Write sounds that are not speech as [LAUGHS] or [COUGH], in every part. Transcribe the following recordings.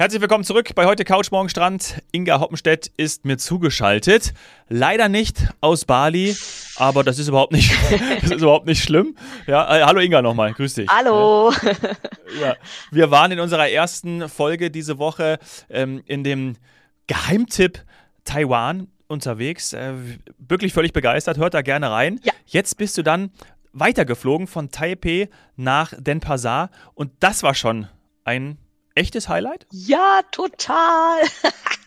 Herzlich willkommen zurück bei heute Couch Morgen Strand. Inga Hoppenstedt ist mir zugeschaltet. Leider nicht aus Bali, aber das ist überhaupt nicht, [LAUGHS] das ist überhaupt nicht schlimm. Ja, äh, hallo Inga nochmal, grüß dich. Hallo. Ja, wir waren in unserer ersten Folge diese Woche ähm, in dem Geheimtipp Taiwan unterwegs. Äh, wirklich völlig begeistert, hört da gerne rein. Ja. Jetzt bist du dann weitergeflogen von Taipei nach Denpasar und das war schon ein echtes Highlight? Ja, total. [LAUGHS]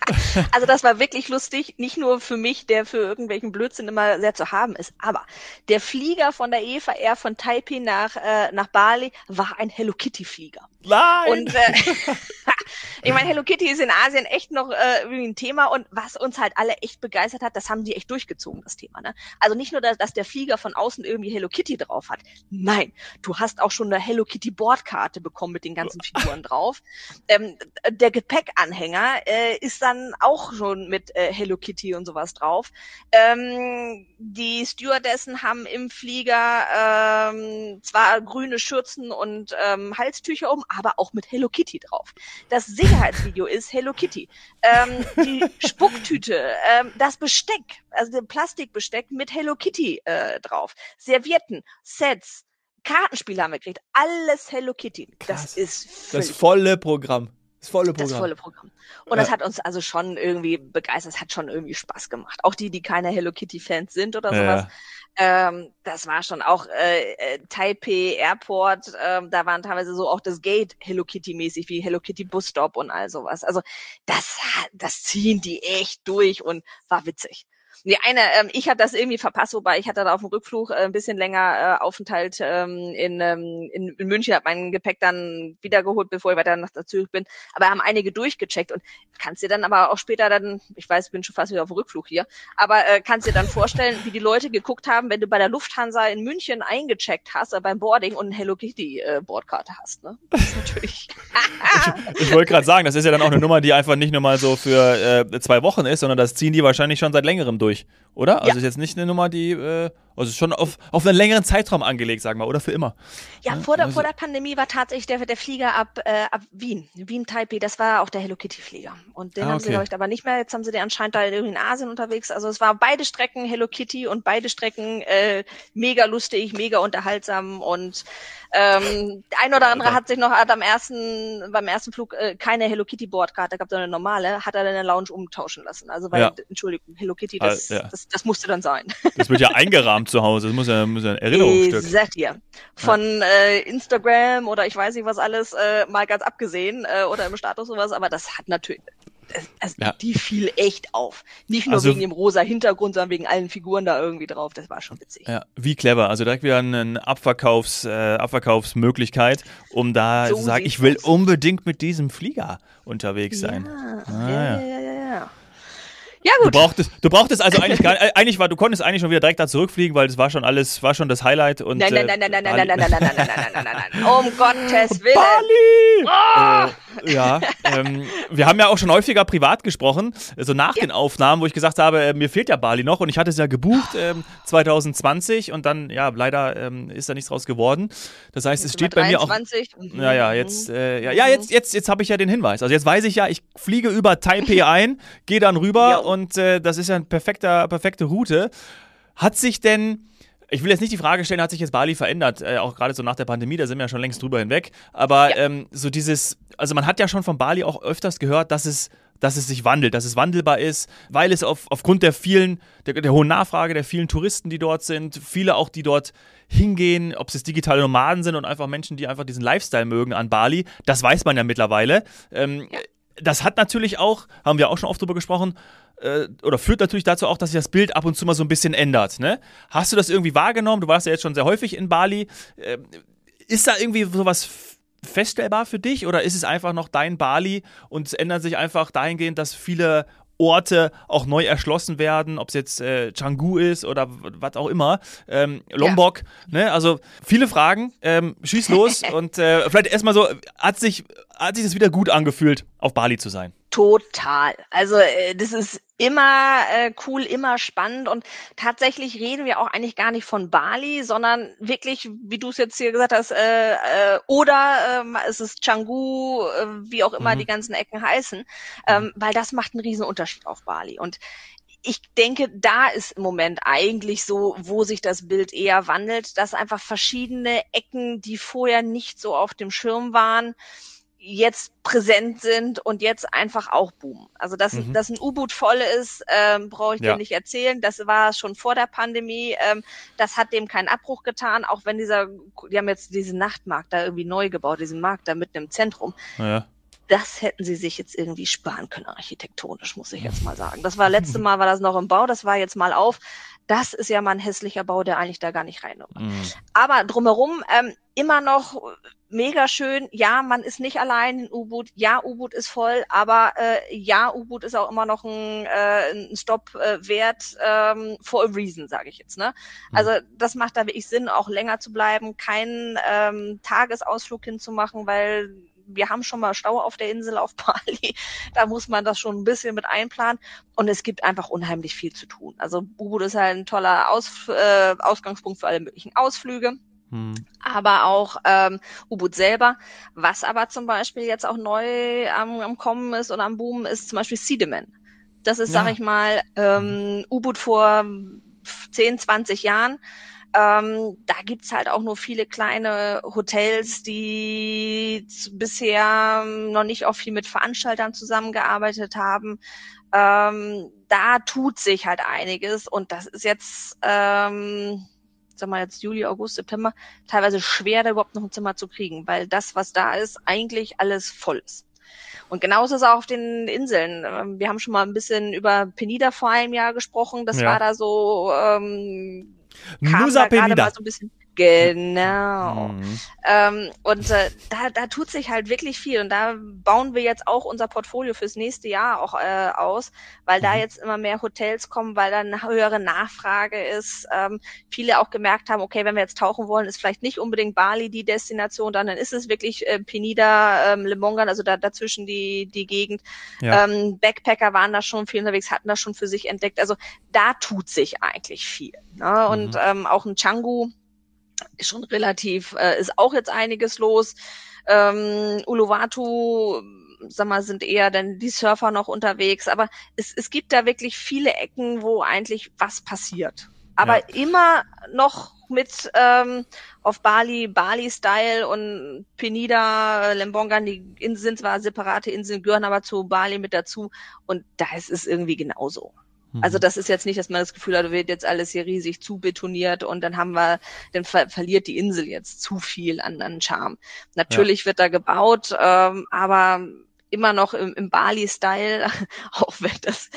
also das war wirklich lustig, nicht nur für mich, der für irgendwelchen Blödsinn immer sehr zu haben ist, aber der Flieger von der Eva Air von Taipei nach, äh, nach Bali war ein Hello Kitty Flieger. Nein! Und äh, [LAUGHS] ich meine, Hello Kitty ist in Asien echt noch äh, ein Thema und was uns halt alle echt begeistert hat, das haben die echt durchgezogen, das Thema. Ne? Also nicht nur, dass, dass der Flieger von außen irgendwie Hello Kitty drauf hat. Nein, du hast auch schon eine Hello Kitty Bordkarte bekommen mit den ganzen Figuren drauf. Ähm, der Gepäckanhänger äh, ist dann auch schon mit äh, Hello Kitty und sowas drauf. Ähm, die Stewardessen haben im Flieger ähm, zwar grüne Schürzen und ähm, Halstücher um, aber auch mit Hello Kitty drauf. Das Sicherheitsvideo ist Hello Kitty. Ähm, die [LAUGHS] Spucktüte, ähm, das Besteck, also der Plastikbesteck mit Hello Kitty äh, drauf. Servietten, Sets, Kartenspiele haben wir gekriegt. Alles Hello Kitty. Krass. Das ist völlig Das volle Programm. Das volle Programm. das volle Programm. Und Ja. das hat uns also schon irgendwie begeistert, das hat schon irgendwie Spaß gemacht. Auch die, die keine Hello Kitty Fans sind oder sowas. Ähm, das war schon auch äh, äh, Taipei Airport, ähm, da waren teilweise so auch das Gate Hello Kitty mäßig wie Hello Kitty Bus Stop und all sowas. Also das hat- das ziehen die echt durch und war witzig. Die eine, ähm, ich habe das irgendwie verpasst, wobei ich hatte da auf dem Rückflug äh, ein bisschen länger äh, Aufenthalt ähm, in, ähm, in, in München, habe mein Gepäck dann wiedergeholt, bevor ich weiter nach Zürich bin. Aber haben einige durchgecheckt und kannst dir dann aber auch später dann, ich weiß, ich bin schon fast wieder auf dem Rückflug hier, aber äh, kannst dir dann vorstellen, wie die Leute geguckt haben, wenn du bei der Lufthansa in München eingecheckt hast, äh, beim Boarding und eine Hello Kitty äh, Bordkarte hast. Ne? Das ist natürlich. [LAUGHS] Ich wollte gerade sagen, das ist ja dann auch eine Nummer, die einfach nicht nur mal so für äh, zwei Wochen ist, sondern das ziehen die wahrscheinlich schon seit längerem durch, oder? Also Ja. ist jetzt nicht eine Nummer, die, äh, also schon auf, auf einen längeren Zeitraum angelegt, sagen wir, oder für immer. Ja, Ja, vor der, also- vor der Pandemie war tatsächlich der, der Flieger ab, äh, ab Wien, Wien Taipei, das war auch der Hello Kitty Flieger. Und den Ah, haben sie, okay. glaube ich, aber nicht mehr. Jetzt haben sie den anscheinend da irgendwie in Asien unterwegs. Also es war beide Strecken Hello Kitty und beide Strecken äh, mega lustig, mega unterhaltsam und ähm, der ein oder andere hat sich noch hat am ersten, beim ersten Flug äh, keine Hello Kitty Bordkarte gehabt, sondern eine normale, hat er dann in der Lounge umtauschen lassen. Also weil, Ja. Entschuldigung, Hello Kitty, das, Ah, ja. das, das musste dann sein. Das wird ja [LAUGHS] eingerahmt zu Hause, das muss ja, muss ja ein Erinnerungsstück. Ich sag dir. Von äh, Instagram oder ich weiß nicht was alles, äh, mal ganz abgesehen äh, oder im Status sowas, aber das hat natürlich, das, Ja. die fiel echt auf. Nicht nur Also- wegen dem rosa Hintergrund, sondern wegen allen Figuren da irgendwie drauf. Das war schon witzig. Ja, wie clever. Also direkt wieder eine Abverkaufs, äh, Abverkaufsmöglichkeit, um da So zu sagen, ich will aus. unbedingt mit diesem Flieger unterwegs sein. Ja, Ah, ja, ja. ja, ja, ja. Ja Du gut. brauchtest, du brauchtest also eigentlich gar [LAUGHS] äh, eigentlich war, du konntest eigentlich schon wieder direkt da zurückfliegen, weil das war schon alles, war schon das Highlight und Nein, nein, äh, nein, nein, nein, nein, nein, nein, nein, nein, nein, nein, nein, nein, nein. Um [LAUGHS] Gottes Willen. Bali! Ah! Äh, ja, ähm, wir haben ja auch schon häufiger privat gesprochen, so nach den Aufnahmen, wo ich gesagt habe, äh, mir fehlt ja Bali noch und ich hatte es ja gebucht ähm, 2020 und dann, ja, leider ähm, ist da nichts draus geworden. Das heißt, es Jetzt sind steht bei mir auch 23. Mhm. Ja, ja, jetzt, äh, ja, ja, jetzt, jetzt, jetzt habe ich ja den Hinweis. Also jetzt weiß ich ja, ich fliege über Taipei [LAUGHS] ein, gehe dann rüber Ja. und äh, das ist ja eine perfekter, perfekte Route. Hat sich denn, ich will jetzt nicht die Frage stellen, hat sich jetzt Bali verändert, äh, auch gerade so nach der Pandemie, da sind wir ja schon längst drüber hinweg. Aber Ja. ähm, so dieses, also man hat ja schon von Bali auch öfters gehört, dass es dass es sich wandelt, dass es wandelbar ist, weil es auf, aufgrund der vielen, der, der hohen Nachfrage, der vielen Touristen, die dort sind, viele auch, die dort hingehen, ob es jetzt digitale Nomaden sind und einfach Menschen, die einfach diesen Lifestyle mögen an Bali, das weiß man ja mittlerweile. Ähm, Das hat natürlich auch, haben wir auch schon oft drüber gesprochen, äh, oder führt natürlich dazu auch, dass sich das Bild ab und zu mal so ein bisschen ändert. Ne? Hast du das irgendwie wahrgenommen? Du warst ja jetzt schon sehr häufig in Bali. Ähm, ist da irgendwie sowas feststellbar für dich oder ist es einfach noch dein Bali und es ändert sich einfach dahingehend, dass viele Orte auch neu erschlossen werden, ob es jetzt äh, Canggu ist oder was auch immer, ähm, Lombok, ne? Also viele Fragen, ähm, schieß los [LAUGHS] und äh, vielleicht erstmal so, hat sich, hat sich das wieder gut angefühlt, auf Bali zu sein? Total. Also äh, das ist immer äh, cool, immer spannend und tatsächlich reden wir auch eigentlich gar nicht von Bali, sondern wirklich, wie du es jetzt hier gesagt hast, äh, äh, oder ähm, es ist Canggu, äh, wie auch immer mhm. die ganzen Ecken heißen, ähm, mhm. weil das macht einen riesen Unterschied auf Bali und ich denke, da ist im Moment eigentlich so, wo sich das Bild eher wandelt, dass einfach verschiedene Ecken, die vorher nicht so auf dem Schirm waren, jetzt präsent sind und jetzt einfach auch boomen. Also dass, mhm. dass ein U-Boot voll ist, ähm, brauche ich ja. dir nicht erzählen. Das war schon vor der Pandemie. Ähm, das hat dem keinen Abbruch getan, auch wenn dieser, die haben jetzt diesen Nachtmarkt da irgendwie neu gebaut, diesen Markt da mitten im Zentrum. Ja. Das hätten sie sich jetzt irgendwie sparen können, architektonisch, muss ich jetzt mal sagen. Das war letzte [LAUGHS] Mal, war das noch im Bau, das war jetzt mal auf. Das ist ja mal ein hässlicher Bau, der eigentlich da gar nicht rein. Mhm. Aber drumherum ähm, immer noch mega schön. Ja, man ist nicht allein in U-Boot. Ja, U-Boot ist voll, aber äh, ja, U-Boot ist auch immer noch ein, äh, ein Stopp äh, wert ähm, for a reason, sage ich jetzt. Ne? Mhm. Also das macht da wirklich Sinn, auch länger zu bleiben, keinen ähm, Tagesausflug hinzumachen, weil wir haben schon mal Stau auf der Insel auf [LAUGHS] Bali. Da muss man das schon ein bisschen mit einplanen. Und es gibt einfach unheimlich viel zu tun. Also U-Boot ist halt ein toller Aus, äh, Ausgangspunkt für alle möglichen Ausflüge. Hm. Aber auch ähm, U-Boot selber. Was aber zum Beispiel jetzt auch neu am, am Kommen ist und am Boom ist zum Beispiel Seedeman. Das ist, ja. sag ich mal, ähm, U-Boot vor 10, 20 Jahren. Ähm, da gibt's halt auch nur viele kleine Hotels, die bisher noch nicht auch viel mit Veranstaltern zusammengearbeitet haben. Ähm, da tut sich halt einiges und das ist jetzt ähm, sag mal jetzt Juli, August, September, teilweise schwer, da überhaupt noch ein Zimmer zu kriegen, weil das, was da ist, eigentlich alles voll ist. Und genauso ist es auch auf den Inseln. Ähm, wir haben schon mal ein bisschen über Penida vor einem Jahr gesprochen. Das ja. war da so, ähm, Nusa da Penida. Mal so ein bisschen, Genau. Mhm. Ähm, und äh, da, da tut sich halt wirklich viel und da bauen wir jetzt auch unser Portfolio fürs nächste Jahr auch äh, aus, weil mhm. da jetzt immer mehr Hotels kommen, weil da eine höhere Nachfrage ist. Ähm, viele auch gemerkt haben, okay, wenn wir jetzt tauchen wollen, ist vielleicht nicht unbedingt Bali die Destination, dann, dann ist es wirklich äh, Penida, ähm, Lemongan, also da dazwischen die die Gegend. Ja. Ähm, Backpacker waren da schon viel unterwegs, hatten das schon für sich entdeckt. Also da tut sich eigentlich viel. Ne? Und mhm. ähm, auch ein Changu schon relativ, äh, ist auch jetzt einiges los. Ähm, Uluwatu, sag mal, sind eher dann die Surfer noch unterwegs, aber es, es gibt da wirklich viele Ecken, wo eigentlich was passiert. Aber ja. immer noch mit ähm, auf Bali, Bali-Style und Penida, Lembongan, die Inseln sind zwar separate Inseln, gehören aber zu Bali mit dazu und da ist es irgendwie genauso. Also mhm. das ist jetzt nicht, dass man das Gefühl hat, wird jetzt alles hier riesig zubetoniert und dann haben wir, dann ver verliert die Insel jetzt zu viel an, an Charme. Natürlich ja. wird da gebaut, ähm, aber immer noch im, im Bali-Style, [LAUGHS] auch wenn das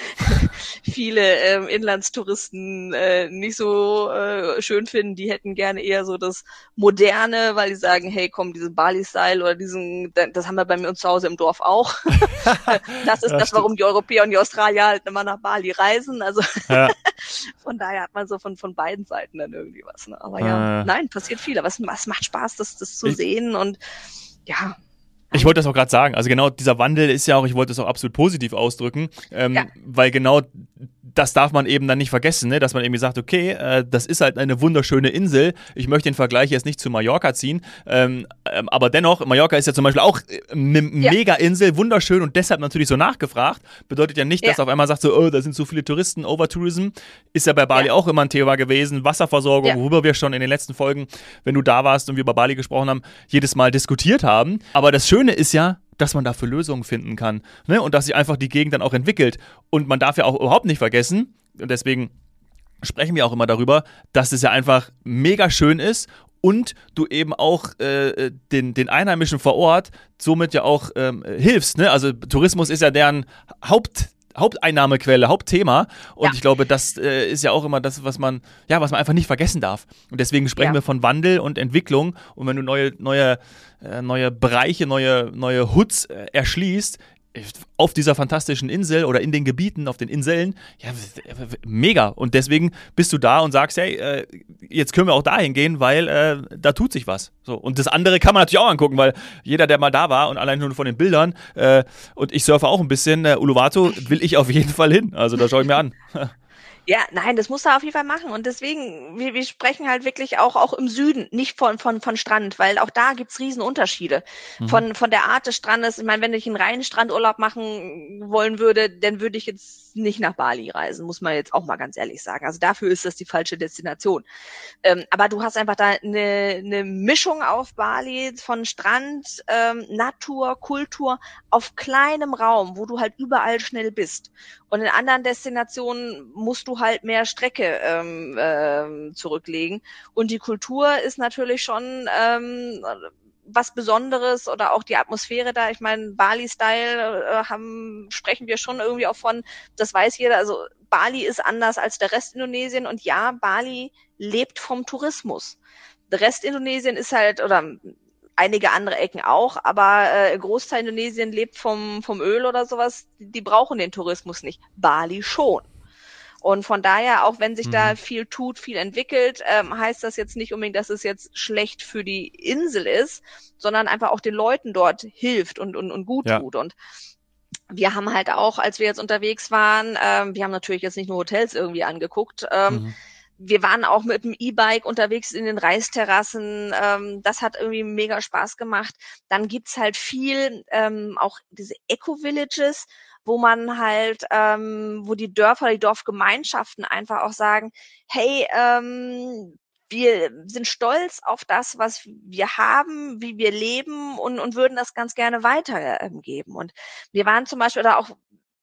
viele ähm, Inlandstouristen äh, nicht so äh, schön finden. Die hätten gerne eher so das Moderne, weil die sagen, hey, komm, diesen Bali-Style oder diesen, das haben wir bei mir uns zu Hause im Dorf auch. [LAUGHS] das ist ja, das, warum die Europäer und die Australier halt immer nach Bali reisen. Also ja. [LAUGHS] von daher hat man so von, von beiden Seiten dann irgendwie was. Ne? Aber ja, äh. nein, passiert viel. Aber es, es macht Spaß, das, das zu ich, sehen und ja, ich wollte das auch gerade sagen. Also genau dieser Wandel ist ja auch, ich wollte es auch absolut positiv ausdrücken, ähm, ja. weil genau das darf man eben dann nicht vergessen, ne? dass man irgendwie sagt, okay, äh, das ist halt eine wunderschöne Insel. Ich möchte den Vergleich jetzt nicht zu Mallorca ziehen, ähm, ähm, aber dennoch, Mallorca ist ja zum Beispiel auch eine ja. Mega-Insel, wunderschön und deshalb natürlich so nachgefragt. Bedeutet ja nicht, ja. dass auf einmal sagt so, oh, da sind so viele Touristen, Overtourism. Ist ja bei Bali ja. auch immer ein Thema gewesen. Wasserversorgung, worüber wir schon in den letzten Folgen, wenn du da warst und wir über Bali gesprochen haben, jedes Mal diskutiert haben. Aber das Schöne ist ja, dass man dafür Lösungen finden kann. Ne? Und dass sich einfach die Gegend dann auch entwickelt. Und man darf ja auch überhaupt nicht vergessen, und deswegen sprechen wir auch immer darüber, dass es ja einfach mega schön ist und du eben auch äh, den, den Einheimischen vor Ort somit ja auch ähm, hilfst. Ne? Also Tourismus ist ja deren Haupt Haupteinnahmequelle, Hauptthema. Und ja. ich glaube, das äh, ist ja auch immer das, was man, ja, was man einfach nicht vergessen darf. Und deswegen sprechen ja. wir von Wandel und Entwicklung. Und wenn du neue, neue, äh, neue Bereiche, neue, neue Hoods äh, erschließt, auf dieser fantastischen Insel oder in den Gebieten, auf den Inseln, ja, mega. Und deswegen bist du da und sagst, hey, äh, jetzt können wir auch dahin gehen, weil äh, da tut sich was. So. Und das andere kann man natürlich auch angucken, weil jeder, der mal da war und allein nur von den Bildern, äh, und ich surfe auch ein bisschen, äh, Uluwatu will ich auf jeden Fall hin. Also da schaue ich mir an. [LAUGHS] Ja, nein, das muss er auf jeden Fall machen. Und deswegen, wir, wir sprechen halt wirklich auch, auch im Süden, nicht von, von, von Strand, weil auch da gibt's Riesenunterschiede. Mhm. Von, von der Art des Strandes. Ich meine, wenn ich einen reinen Strandurlaub machen wollen würde, dann würde ich jetzt nicht nach Bali reisen, muss man jetzt auch mal ganz ehrlich sagen. Also dafür ist das die falsche Destination. Ähm, aber du hast einfach da eine, eine Mischung auf Bali von Strand, ähm, Natur, Kultur auf kleinem Raum, wo du halt überall schnell bist. Und in anderen Destinationen musst halt mehr Strecke ähm, ähm, zurücklegen. Und die Kultur ist natürlich schon ähm, was Besonderes oder auch die Atmosphäre da. Ich meine, Bali-Style äh, haben, sprechen wir schon irgendwie auch von, das weiß jeder. Also Bali ist anders als der Rest Indonesien und ja, Bali lebt vom Tourismus. Der Rest Indonesien ist halt, oder einige andere Ecken auch, aber äh, Großteil Indonesien lebt vom, vom Öl oder sowas. Die, die brauchen den Tourismus nicht. Bali schon. Und von daher, auch wenn sich mhm. da viel tut, viel entwickelt, ähm, heißt das jetzt nicht unbedingt, dass es jetzt schlecht für die Insel ist, sondern einfach auch den Leuten dort hilft und, und, und gut ja. tut. Und wir haben halt auch, als wir jetzt unterwegs waren, ähm, wir haben natürlich jetzt nicht nur Hotels irgendwie angeguckt, ähm, mhm wir waren auch mit dem E-Bike unterwegs in den Reisterrassen. Ähm, das hat irgendwie mega Spaß gemacht. Dann gibt's halt viel, ähm, auch diese Eco-Villages, wo man halt, ähm, wo die Dörfer, die Dorfgemeinschaften einfach auch sagen, hey, ähm, wir sind stolz auf das, was wir haben, wie wir leben und, und würden das ganz gerne weitergeben. Und wir waren zum Beispiel, oder auch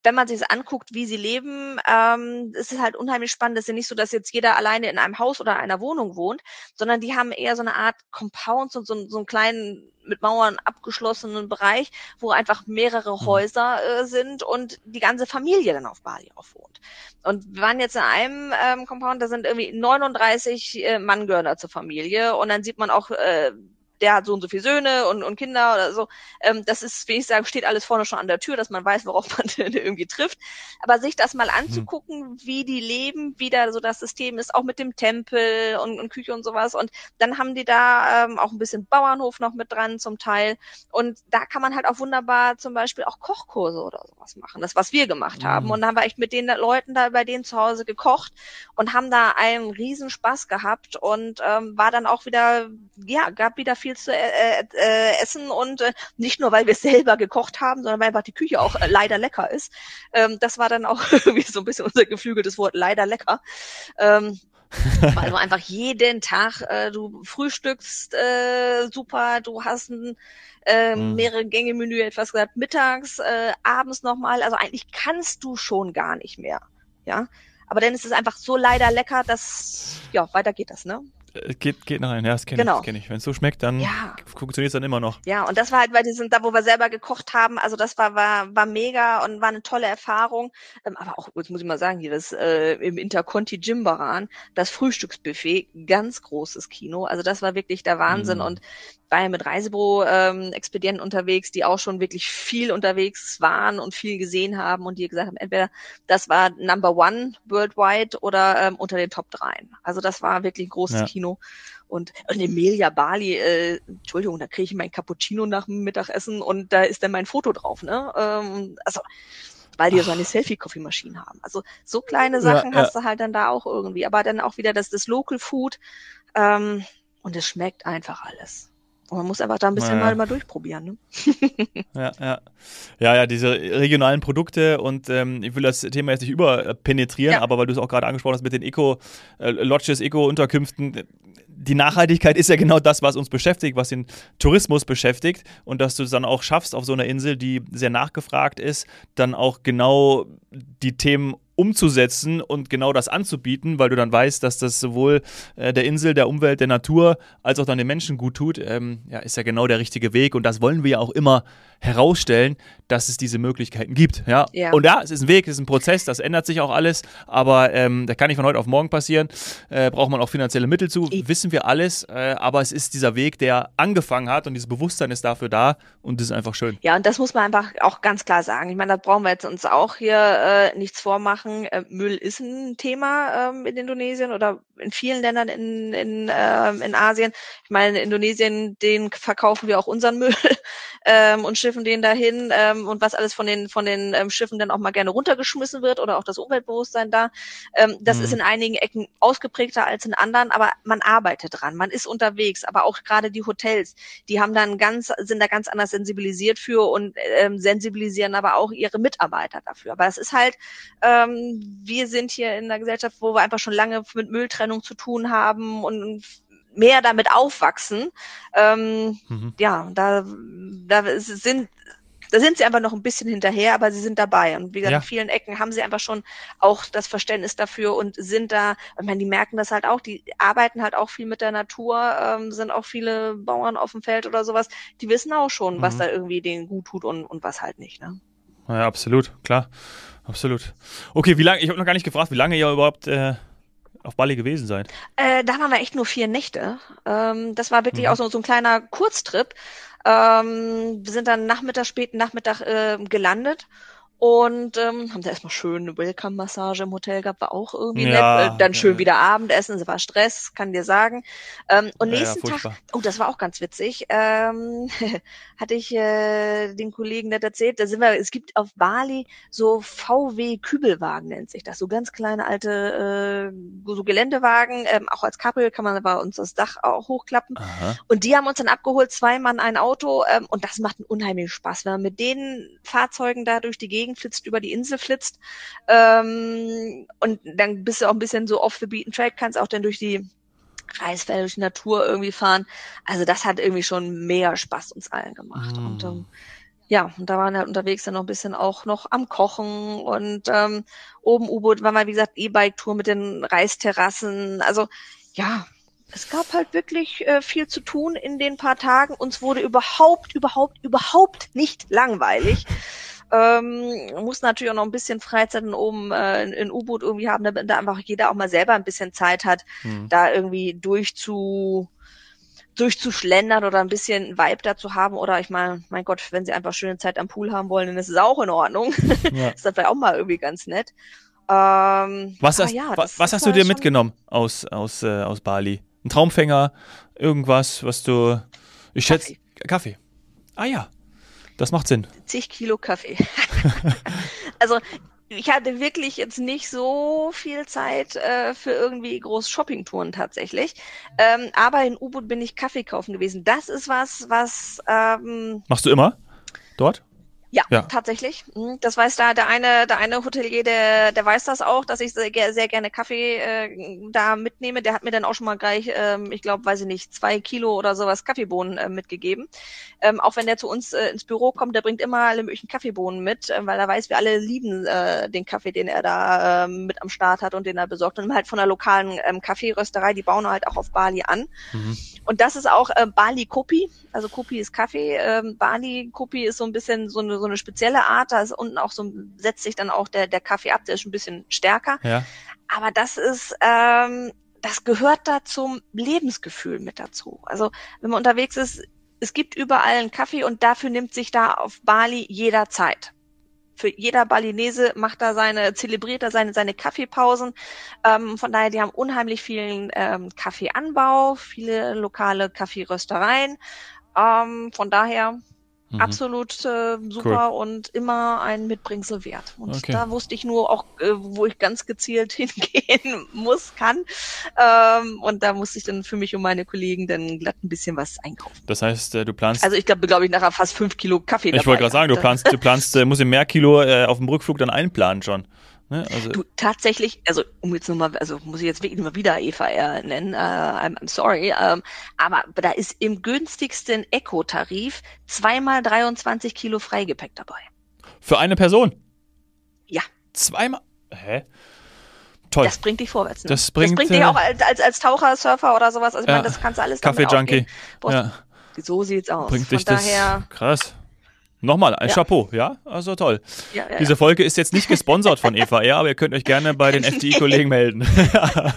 wenn man sich anguckt, wie sie leben, ähm, ist es halt unheimlich spannend. Es ist ja nicht so, dass jetzt jeder alleine in einem Haus oder einer Wohnung wohnt, sondern die haben eher so eine Art Compounds und so, so einen kleinen mit Mauern abgeschlossenen Bereich, wo einfach mehrere mhm. Häuser äh, sind und die ganze Familie dann auf Bali auch wohnt. Und wir waren jetzt in einem ähm, Compound, da sind irgendwie 39 äh, Mann gehören da zur Familie und dann sieht man auch äh, der hat so und so viele Söhne und, und Kinder oder so. Ähm, das ist, wie ich sage, steht alles vorne schon an der Tür, dass man weiß, worauf [LAUGHS] man irgendwie trifft. Aber sich das mal anzugucken, mhm. wie die leben, wie da so das System ist, auch mit dem Tempel und, und Küche und sowas. Und dann haben die da ähm, auch ein bisschen Bauernhof noch mit dran zum Teil. Und da kann man halt auch wunderbar zum Beispiel auch Kochkurse oder sowas machen. Das, was wir gemacht mhm. haben. Und dann haben wir echt mit den Leuten da bei denen zu Hause gekocht und haben da einen riesen Spaß gehabt und ähm, war dann auch wieder, ja, gab wieder viel zu äh, äh, essen und äh, nicht nur, weil wir selber gekocht haben, sondern weil einfach die Küche auch äh, leider lecker ist. Ähm, das war dann auch [LAUGHS] irgendwie so ein bisschen unser geflügeltes Wort, leider lecker. Ähm, [LAUGHS] weil du einfach jeden Tag, äh, du frühstückst äh, super, du hast ein äh, mhm. mehrere Gänge Menü, etwas gesagt, mittags, äh, abends nochmal, also eigentlich kannst du schon gar nicht mehr, ja. Aber dann ist es einfach so leider lecker, dass, ja, weiter geht das, ne? Äh, geht, geht noch rein, ja, das kenne genau. ich. Kenn ich. Wenn es so schmeckt, dann ja. funktioniert es dann immer noch. Ja, und das war halt bei diesen, da wo wir selber gekocht haben, also das war, war, war mega und war eine tolle Erfahrung. Ähm, aber auch, jetzt muss ich mal sagen, hier das äh, im Interconti Jimbaran, das Frühstücksbuffet, ganz großes Kino. Also das war wirklich der Wahnsinn. Mhm. Und war ja mit Reisebüro-Expedienten ähm, unterwegs, die auch schon wirklich viel unterwegs waren und viel gesehen haben und die gesagt haben, entweder das war Number One worldwide oder ähm, unter den Top 3. Also das war wirklich ein großes ja. Kino. Und, und Emilia Bali, äh, Entschuldigung, da kriege ich mein Cappuccino nach dem Mittagessen und da ist dann mein Foto drauf, ne? Ähm, also weil die ja so eine Selfie-Coffee-Maschine haben. Also so kleine Sachen ja, hast du halt dann da auch irgendwie. Aber dann auch wieder das, das Local Food ähm, und es schmeckt einfach alles. Und man muss einfach da ein bisschen ja. mal, mal durchprobieren. Ne? [LAUGHS] ja, ja. Ja, ja, diese regionalen Produkte und ähm, ich will das Thema jetzt nicht überpenetrieren, ja. aber weil du es auch gerade angesprochen hast mit den Eco-Lodges, äh, Eco-Unterkünften, die Nachhaltigkeit ist ja genau das, was uns beschäftigt, was den Tourismus beschäftigt und dass du es dann auch schaffst, auf so einer Insel, die sehr nachgefragt ist, dann auch genau die Themen umzusetzen und genau das anzubieten, weil du dann weißt, dass das sowohl äh, der Insel, der Umwelt, der Natur als auch dann den Menschen gut tut, ähm, ja, ist ja genau der richtige Weg und das wollen wir ja auch immer herausstellen, dass es diese Möglichkeiten gibt. Ja? Ja. Und ja, es ist ein Weg, es ist ein Prozess, das ändert sich auch alles, aber ähm, das kann nicht von heute auf morgen passieren. Äh, braucht man auch finanzielle Mittel zu, I- wissen wir alles, äh, aber es ist dieser Weg, der angefangen hat und dieses Bewusstsein ist dafür da und das ist einfach schön. Ja, und das muss man einfach auch ganz klar sagen. Ich meine, da brauchen wir jetzt uns auch hier äh, nichts vormachen. Äh, Müll ist ein Thema ähm, in Indonesien oder in vielen Ländern in, in, ähm, in Asien. Ich meine, in Indonesien, den verkaufen wir auch unseren Müll [LAUGHS] ähm, und schiffen den dahin ähm, und was alles von den von den ähm, Schiffen dann auch mal gerne runtergeschmissen wird oder auch das Umweltbewusstsein da. Ähm, das Mhm. ist in einigen Ecken ausgeprägter als in anderen, aber man arbeitet dran, man ist unterwegs, aber auch gerade die Hotels, die haben dann ganz, sind da ganz anders sensibilisiert für und ähm, sensibilisieren aber auch ihre Mitarbeiter dafür. Aber es ist halt, ähm, wir sind hier in einer Gesellschaft, wo wir einfach schon lange mit Mülltrennung zu tun haben und mehr damit aufwachsen. Ähm, Mhm. ja, da, da sind da sind sie einfach noch ein bisschen hinterher, aber sie sind dabei. Und wie gesagt, Ja. in vielen Ecken haben sie einfach schon auch das Verständnis dafür und sind da, ich meine, die merken das halt auch, die arbeiten halt auch viel mit der Natur, ähm, sind auch viele Bauern auf dem Feld oder sowas, die wissen auch schon, was Mhm. da irgendwie denen gut tut und, und was halt nicht. Ne? Ja, absolut, klar. Absolut. Okay, wie lange, ich habe noch gar nicht gefragt, wie lange ihr überhaupt äh, auf Bali gewesen seid. Äh, da waren wir echt nur vier Nächte. Ähm, das war wirklich Mhm. auch so, so ein kleiner Kurztrip. Ähm, wir sind dann Nachmittag, späten Nachmittag äh, gelandet und ähm, haben da erstmal schön eine Welcome-Massage im Hotel gehabt, war auch irgendwie Ja, nett. Äh, dann schön ja. wieder Abendessen, es war Stress, kann dir sagen. Ähm, und Ja, ja, nächsten Tag, oh, das war auch ganz witzig, ähm, [LAUGHS] hatte ich äh, den Kollegen nett erzählt, da sind wir, es gibt auf Bali so VW-Kübelwagen nennt sich das, so ganz kleine alte äh, so Geländewagen, ähm, auch als Kappel kann man bei uns das Dach auch hochklappen. Aha. Und die haben uns dann abgeholt, zwei Mann ein Auto, ähm, und das macht einen unheimlichen Spaß, wenn man mit den Fahrzeugen da durch die Gegend flitzt, über die Insel flitzt. Ähm, und dann bist du auch ein bisschen so off the beaten track, kannst auch dann durch die Reisfelder, durch die Natur irgendwie fahren. Also das hat irgendwie schon mehr Spaß uns allen gemacht. Mm. Und ähm, ja, und da waren wir halt unterwegs dann noch ein bisschen auch noch am Kochen und ähm, oben U-Boot war mal, wie gesagt, E-Bike-Tour mit den Reisterrassen. Also ja, es gab halt wirklich äh, viel zu tun in den paar Tagen. Uns wurde überhaupt, überhaupt, überhaupt nicht langweilig. [LAUGHS] Ähm, muss natürlich auch noch ein bisschen Freizeit oben äh, in, in U-Boot irgendwie haben, damit da einfach jeder auch mal selber ein bisschen Zeit hat, Hm. da irgendwie durchzu durchzuschlendern oder ein bisschen Vibe dazu haben oder ich meine, mein Gott, wenn sie einfach schöne Zeit am Pool haben wollen, dann ist es auch in Ordnung. Ja. [LAUGHS] ist das vielleicht auch mal irgendwie ganz nett. Ähm, Was, hast, ja, was ist hast du dir mitgenommen aus, aus, äh, aus Bali? Ein Traumfänger? Irgendwas, was du. Ich schätze. Kaffee. Ah ja. Das macht Sinn. zig Kilo Kaffee. [LAUGHS] also ich hatte wirklich jetzt nicht so viel Zeit äh, für irgendwie große Shoppingtouren tatsächlich. Ähm, aber in U-Boot bin ich Kaffee kaufen gewesen. Das ist was, was ähm, Machst du immer? Dort? Ja, Ja. tatsächlich. Mhm, Das weiß da der eine, der eine Hotelier, der, der weiß das auch, dass ich sehr, sehr gerne Kaffee äh, da mitnehme. Der hat mir dann auch schon mal gleich, ähm, ich glaube, weiß ich nicht, zwei Kilo oder sowas Kaffeebohnen äh, mitgegeben. Ähm, auch wenn der zu uns äh, ins Büro kommt, der bringt immer alle möglichen Kaffeebohnen mit, äh, weil er weiß, wir alle lieben äh, den Kaffee, den er da ähm, mit am Start hat und den er besorgt. Und halt von der lokalen ähm, Kaffeerösterei, die bauen halt auch auf Bali an. Mhm. Und das ist auch äh, Bali Kopi. Also Kopi ist Kaffee. Ähm, Bali Kopi ist so ein bisschen so eine, so eine spezielle Art. Da ist unten auch so, setzt sich dann auch der, der Kaffee ab. Der ist ein bisschen stärker. Ja. Aber das ist, ähm, das gehört da zum Lebensgefühl mit dazu. Also wenn man unterwegs ist, es gibt überall einen Kaffee und dafür nimmt sich da auf Bali jeder Zeit. Für jeder Balinese macht da seine, zelebriert da seine, seine Kaffeepausen. Ähm, von daher, die haben unheimlich vielen ähm, Kaffeeanbau, viele lokale Kaffeeröstereien. Ähm, von daher Mhm. absolut äh, super und immer ein Mitbringsel wert. Und Okay. da wusste ich nur auch, äh, wo ich ganz gezielt [LAUGHS] hingehen muss, kann. Ähm, und da musste ich dann für mich und meine Kollegen dann glatt ein bisschen was einkaufen. Das heißt, äh, du planst. Also ich glaube, glaube ich, nachher fast fünf Kilo Kaffee ich wollte gerade sagen, du planst, du planst, äh, musst mehr Kilo äh, auf dem Rückflug dann einplanen schon. Ne? Also, Du, tatsächlich, also um jetzt nochmal, also muss ich jetzt wirklich mal wieder Eva R nennen, äh, I'm, I'm sorry, ähm, aber da ist im günstigsten Eco-Tarif zweimal 23 Kilo Freigepäck dabei. für eine Person. Ja. Zweimal. Hä? Toll. Das bringt dich vorwärts. Ne? Das bringt, das bringt dich äh, auch als, als, als Taucher, Surfer oder sowas. Also ich Ja. meine, das kannst du alles aufgehen. Brauchst- Ja, So sieht's aus. bringt Von dich das. daher, Krass. Nochmal ein Ja. Chapeau, ja? Also toll. Ja, ja, Diese Folge ist jetzt nicht gesponsert von Eva R., aber ihr könnt euch gerne bei den [LAUGHS] FDI-Kollegen melden.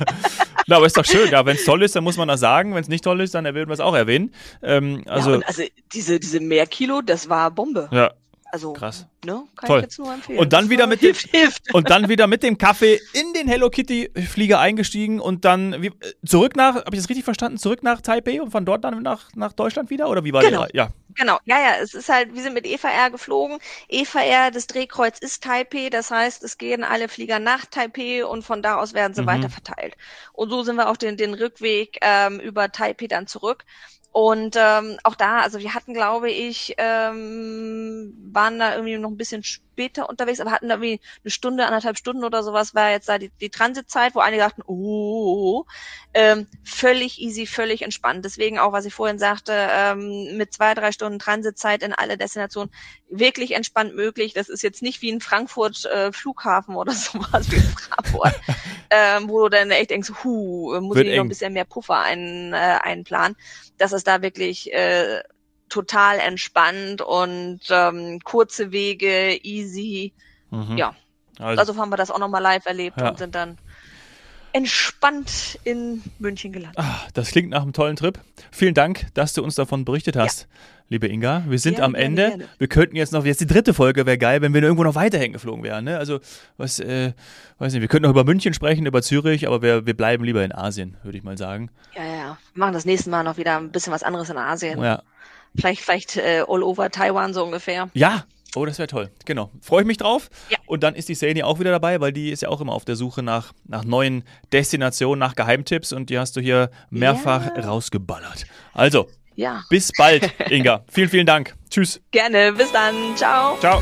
[LAUGHS] Na, aber ist doch schön. Ja, wenn es toll ist, dann muss man das sagen. Wenn es nicht toll ist, dann werden wir es auch erwähnen. Ähm, ja. also, ja, also diese, diese Mehrkilo, das war Bombe. ja, Also, krass. ne, kann Toll. ich jetzt nur empfehlen. Und dann wieder mit dem- hilft, [LAUGHS] hilft. Und dann wieder mit dem Kaffee in den Hello Kitty-Flieger eingestiegen und dann wie, zurück nach, habe ich das richtig verstanden, zurück nach Taipei und von dort dann nach, nach Deutschland wieder? Oder wie war Genau. die? Re- Ja, Genau, ja, ja, es ist halt, wir sind mit Eva R geflogen. Eva R, das Drehkreuz ist Taipei, das heißt, es gehen alle Flieger nach Taipei und von da aus werden sie Mhm. weiter verteilt. Und so sind wir auch den, den Rückweg ähm, über Taipei dann zurück. Und ähm, auch da, also wir hatten, glaube ich, ähm, waren da irgendwie noch ein bisschen später unterwegs, aber hatten da irgendwie eine Stunde, anderthalb Stunden oder sowas, war jetzt da die, die Transitzeit, wo einige dachten, oh, ähm, völlig easy, völlig entspannt. Deswegen auch, was ich vorhin sagte, ähm, mit zwei, drei Stunden Transitzeit in alle Destinationen wirklich entspannt möglich. Das ist jetzt nicht wie in Frankfurt äh, Flughafen oder [LAUGHS] sowas wie Frankfurt, [LAUGHS] ähm, wo du dann echt denkst, hu, muss Wird ich noch ein bisschen mehr Puffer ein, äh, einplanen. Das ist da wirklich äh, total entspannt und ähm, kurze Wege, easy. mhm. Ja. Also, Also haben wir das auch nochmal live erlebt Ja. und sind dann entspannt in München gelandet. ah, das klingt nach einem tollen Trip. Vielen Dank, dass du uns davon berichtet hast, liebe Inga. Wir sind Gerne, am gerne, Ende. gerne. Wir könnten jetzt noch, jetzt die dritte Folge wäre geil, wenn wir irgendwo noch weiterhin geflogen wären. Ne? Also, was, äh, weiß nicht, wir könnten noch über München sprechen, über Zürich, aber wir, wir bleiben lieber in Asien, würde ich mal sagen. Ja, ja, ja. Wir machen das nächste Mal noch wieder ein bisschen was anderes in Asien. Ja. Vielleicht, vielleicht äh, all over Taiwan so ungefähr. Ja, oh, das wäre toll. Genau. Freue ich mich drauf. Ja. Und dann ist die Sani auch wieder dabei, weil die ist ja auch immer auf der Suche nach, nach neuen Destinationen, nach Geheimtipps und die hast du hier mehrfach Ja. rausgeballert. Also, Ja, bis bald, [LAUGHS] Inga. vielen, vielen Dank. Tschüss. gerne. Bis dann. Ciao. Ciao.